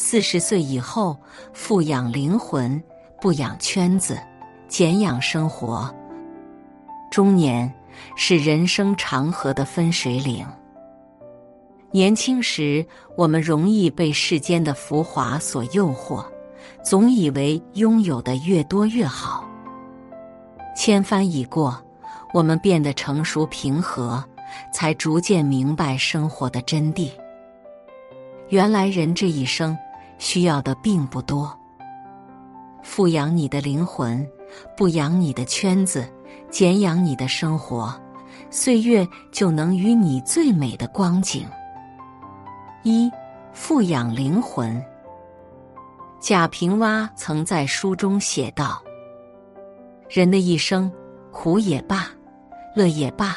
四十岁以后，富养灵魂，不养圈子，简养生活。中年是人生长河的分水岭。年轻时，我们容易被世间的浮华所诱惑，总以为拥有的越多越好。千帆已过，我们变得成熟平和，才逐渐明白生活的真谛。原来人这一生需要的并不多，富养你的灵魂，不养你的圈子，简养你的生活，岁月就能与你最美的光景。一富养灵魂。贾平凹曾在书中写道：“人的一生，苦也罢，乐也罢，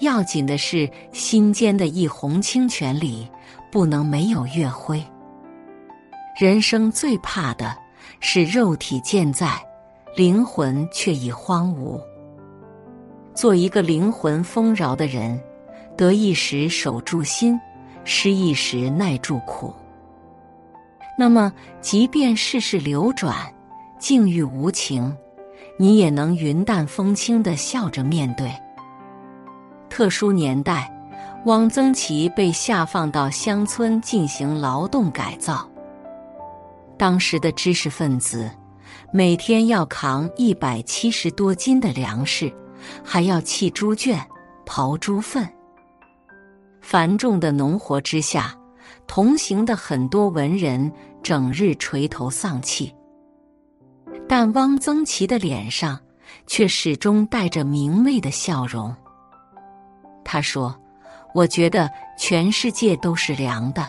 要紧的是心间的一泓清泉里不能没有月辉。人生最怕的是肉体健在，灵魂却已荒芜。做一个灵魂丰饶的人，得意时守住心。”失意时耐住苦，那么即便世事流转，境遇无情，你也能云淡风轻的笑着面对。特殊年代，汪曾祺被下放到乡村进行劳动改造。当时的知识分子，每天要扛一百七十多斤的粮食，还要砌猪圈、刨猪粪。繁重的农活之下，同行的很多文人整日垂头丧气，但汪曾祺的脸上却始终带着明媚的笑容。他说：“我觉得全世界都是凉的，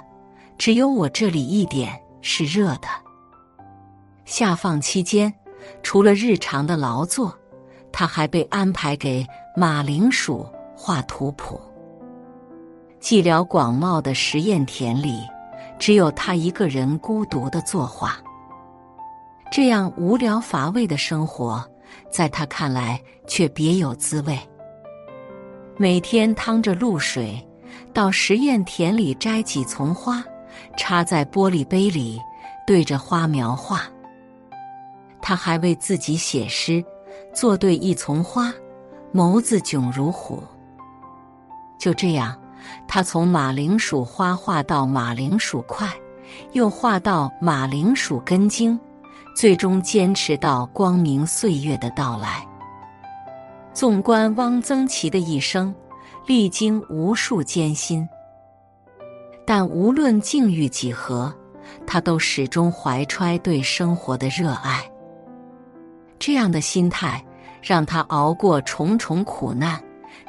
只有我这里一点是热的。”下放期间，除了日常的劳作，他还被安排给马铃薯画图谱。寂寥广袤的实验田里，只有他一个人孤独的作画。这样无聊乏味的生活，在他看来却别有滋味。每天趟着露水，到实验田里摘几丛花，插在玻璃杯里，对着花描画。他还为自己写诗，做对一丛花，眸子炯如虎。就这样。他从马铃薯花画到马铃薯块，又画到马铃薯根茎，最终坚持到光明岁月的到来。纵观汪曾祺的一生，历经无数艰辛，但无论境遇几何，他都始终怀揣对生活的热爱。这样的心态，让他熬过重重苦难。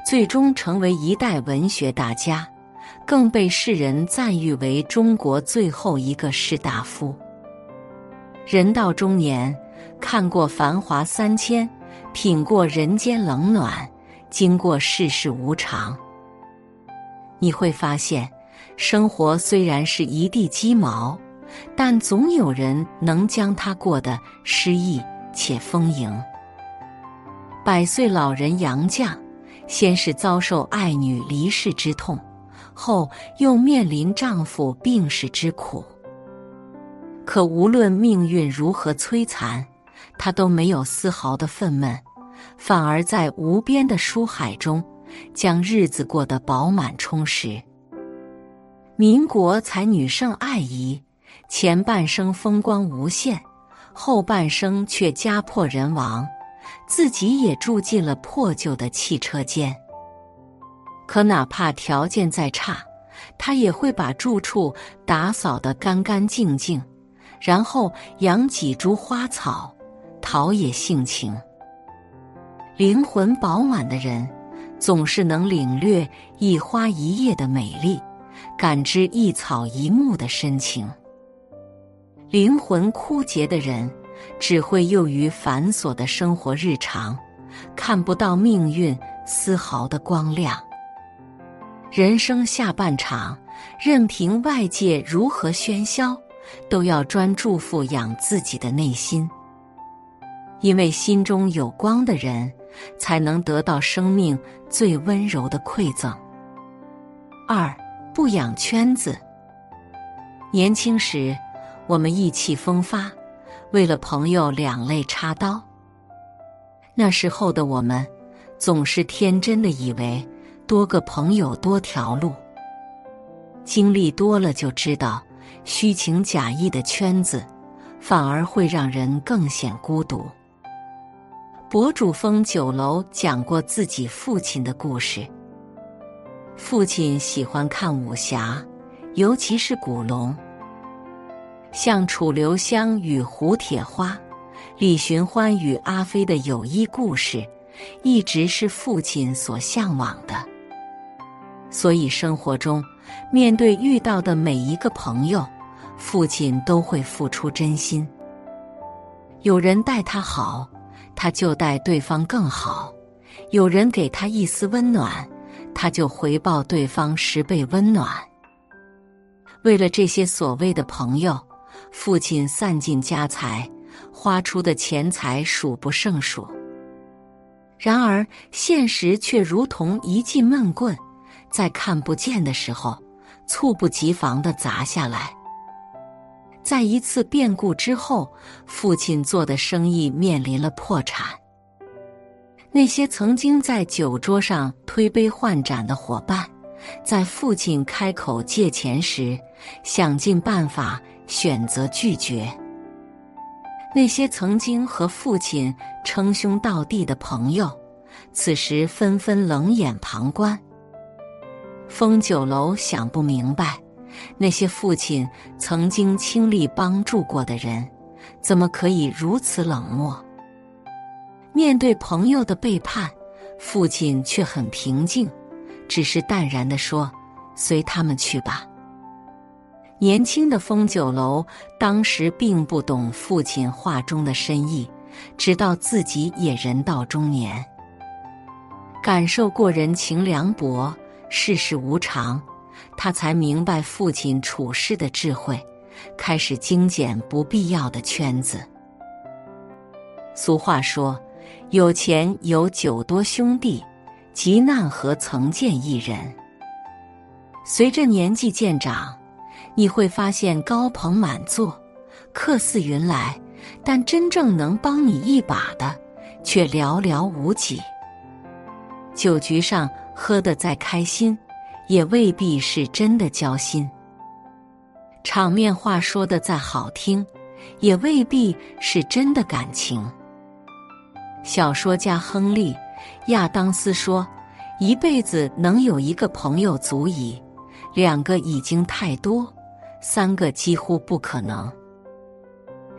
最终成为一代文学大家，更被世人赞誉为中国最后一个士大夫。人到中年，看过繁华三千，品过人间冷暖，经过世事无常，你会发现，生活虽然是一地鸡毛，但总有人能将它过得诗意且丰盈。百岁老人杨绛。先是遭受爱女离世之痛，后又面临丈夫病逝之苦。可无论命运如何摧残，她都没有丝毫的愤懑，反而在无边的书海中，将日子过得饱满充实。民国才女盛爱仪，前半生风光无限，后半生却家破人亡。自己也住进了破旧的汽车间，可哪怕条件再差，他也会把住处打扫得干干净净，然后养几株花草，陶冶性情。灵魂饱满的人，总是能领略一花一叶的美丽，感知一草一木的深情。灵魂枯竭的人。只会囿于繁琐的生活日常，看不到命运丝毫的光亮。人生下半场，任凭外界如何喧嚣，都要专注富养自己的内心，因为心中有光的人，才能得到生命最温柔的馈赠。二，不养圈子。年轻时。我们意气风发，为了朋友两肋插刀。那时候的我们，总是天真的以为多个朋友多条路。经历多了就知道，虚情假意的圈子，反而会让人更显孤独。博主风酒楼讲过自己父亲的故事。父亲喜欢看武侠，尤其是古龙，像楚留香与胡铁花。李寻欢与阿飞的友谊故事，一直是父亲所向往的。所以生活中，面对遇到的每一个朋友，父亲都会付出真心。有人待他好，他就待对方更好；有人给他一丝温暖，他就回报对方十倍温暖。为了这些所谓的朋友，父亲散尽家财。花出的钱财数不胜数，然而现实却如同一记闷棍，在看不见的时候，猝不及防的砸下来。在一次变故之后，父亲做的生意面临了破产。那些曾经在酒桌上推杯换盏的伙伴，在父亲开口借钱时，想尽办法选择拒绝。那些曾经和父亲称兄道弟的朋友，此时纷纷冷眼旁观。风酒楼想不明白，那些父亲曾经倾力帮助过的人，怎么可以如此冷漠？面对朋友的背叛，父亲却很平静，只是淡然地说：“随他们去吧。”年轻的风酒楼当时并不懂父亲话中的深意，直到自己也人到中年，感受过人情凉薄、世事无常，他才明白父亲处事的智慧，开始精简不必要的圈子。俗话说：“有钱有酒多兄弟，急难何曾见一人。”随着年纪渐长。你会发现高朋满座，客似云来，但真正能帮你一把的却寥寥无几。酒局上喝得再开心，也未必是真的交心；场面话说的再好听，也未必是真的感情。小说家亨利·亚当斯说：“一辈子能有一个朋友足矣，两个已经太多。”三个几乎不可能。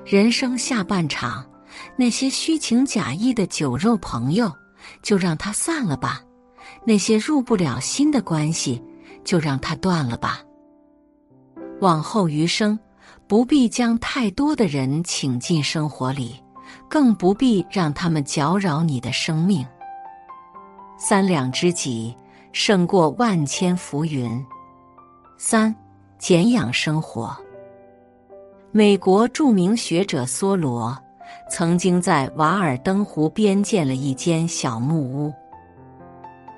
人生下半场，那些虚情假意的酒肉朋友，就让他散了吧；那些入不了心的关系，就让他断了吧。往后余生，不必将太多的人请进生活里，更不必让他们搅扰你的生命。三两知己，胜过万千浮云。三。简养生活。美国著名学者梭罗曾经在瓦尔登湖边建了一间小木屋。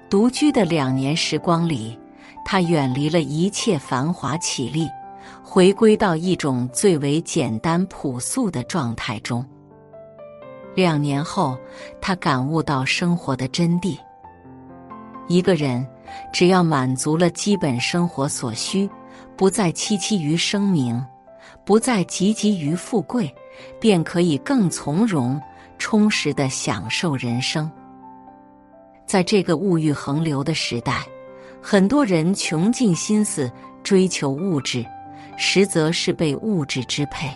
独居的两年时光里，他远离了一切繁华绮丽，回归到一种最为简单朴素的状态中。两年后，他感悟到生活的真谛：一个人只要满足了基本生活所需。不再戚戚于声名，不再汲汲于富贵，便可以更从容、充实的享受人生。在这个物欲横流的时代，很多人穷尽心思追求物质，实则是被物质支配。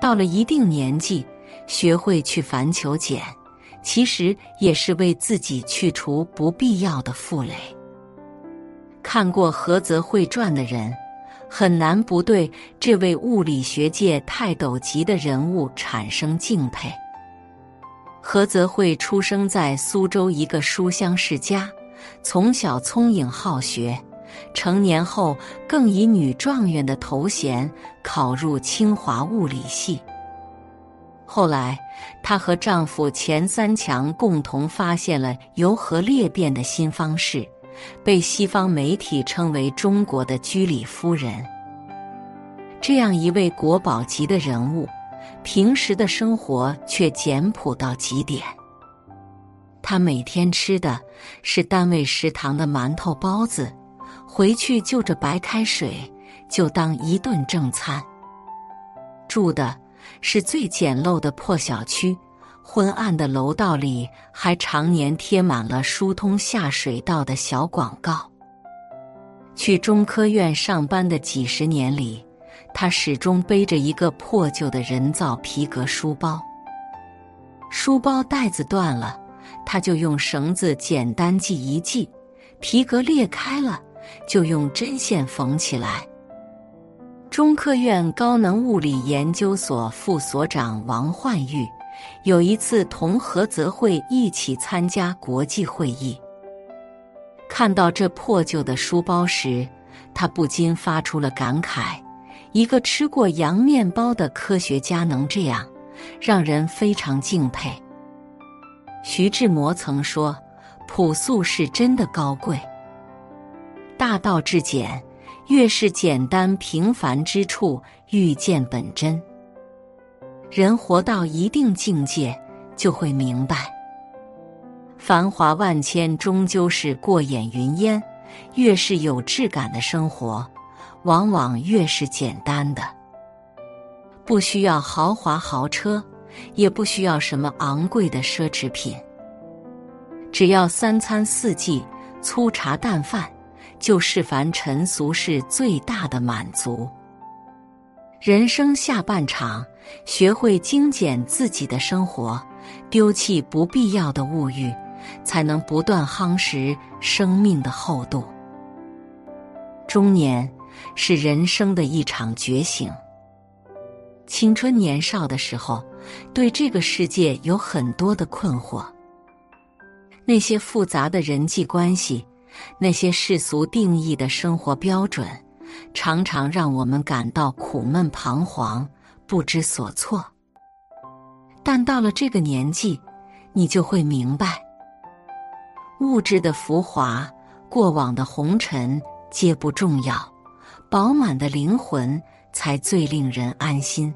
到了一定年纪，学会去繁求简，其实也是为自己去除不必要的负累。看过菏泽会传的人，很难不对这位物理学界泰斗级的人物产生敬佩。菏泽会出生在苏州一个书香世家，从小聪颖好学，成年后更以女状元的头衔考入清华物理系。后来，她和丈夫钱三强共同发现了由核裂变的新方式。被西方媒体称为中国的居里夫人。这样一位国宝级的人物，平时的生活却简朴到极点。他每天吃的是单位食堂的馒头包子，回去就着白开水就当一顿正餐。住的是最简陋的破小区，昏暗的楼道里还常年贴满了疏通下水道的小广告。去中科院上班的几十年里，他始终背着一个破旧的人造皮革书包，书包带子断了。他就用绳子简单系一系，皮革裂开了，就用针线缝起来。中科院高能物理研究所副所长王焕玉有一次同何泽慧一起参加国际会议，看到这破旧的书包时，他不禁发出了感慨：一个吃过洋面包的科学家能这样，让人非常敬佩。徐志摩曾说：“朴素是真的高贵，大道至简，越是简单平凡之处，遇见本真。人活到一定境界，就会明白，繁华万千终究是过眼云烟。越是有质感的生活，往往越是简单的，不需要豪华豪车。”也不需要什么昂贵的奢侈品，只要三餐四季粗茶淡饭，就是凡尘俗世最大的满足。人生下半场，学会精简自己的生活，丢弃不必要的物欲，才能不断夯实生命的厚度。中年是人生的一场觉醒。青春年少的时候。对这个世界有很多的困惑，那些复杂的人际关系，那些世俗定义的生活标准，常常让我们感到苦闷彷徨、不知所措。但到了这个年纪，你就会明白，物质的浮华、过往的红尘皆不重要，饱满的灵魂才最令人安心。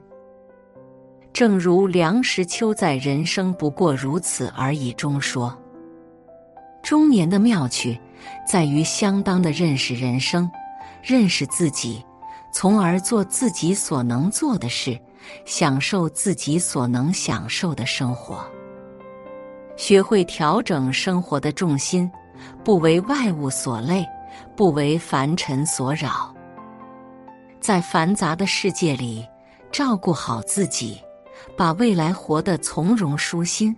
正如梁实秋在《人生不过如此而已》中说：“中年的妙趣，在于相当的认识人生，认识自己，从而做自己所能做的事，享受自己所能享受的生活。学会调整生活的重心，不为外物所累，不为凡尘所扰。在繁杂的世界里，照顾好自己。”把未来活得从容舒心。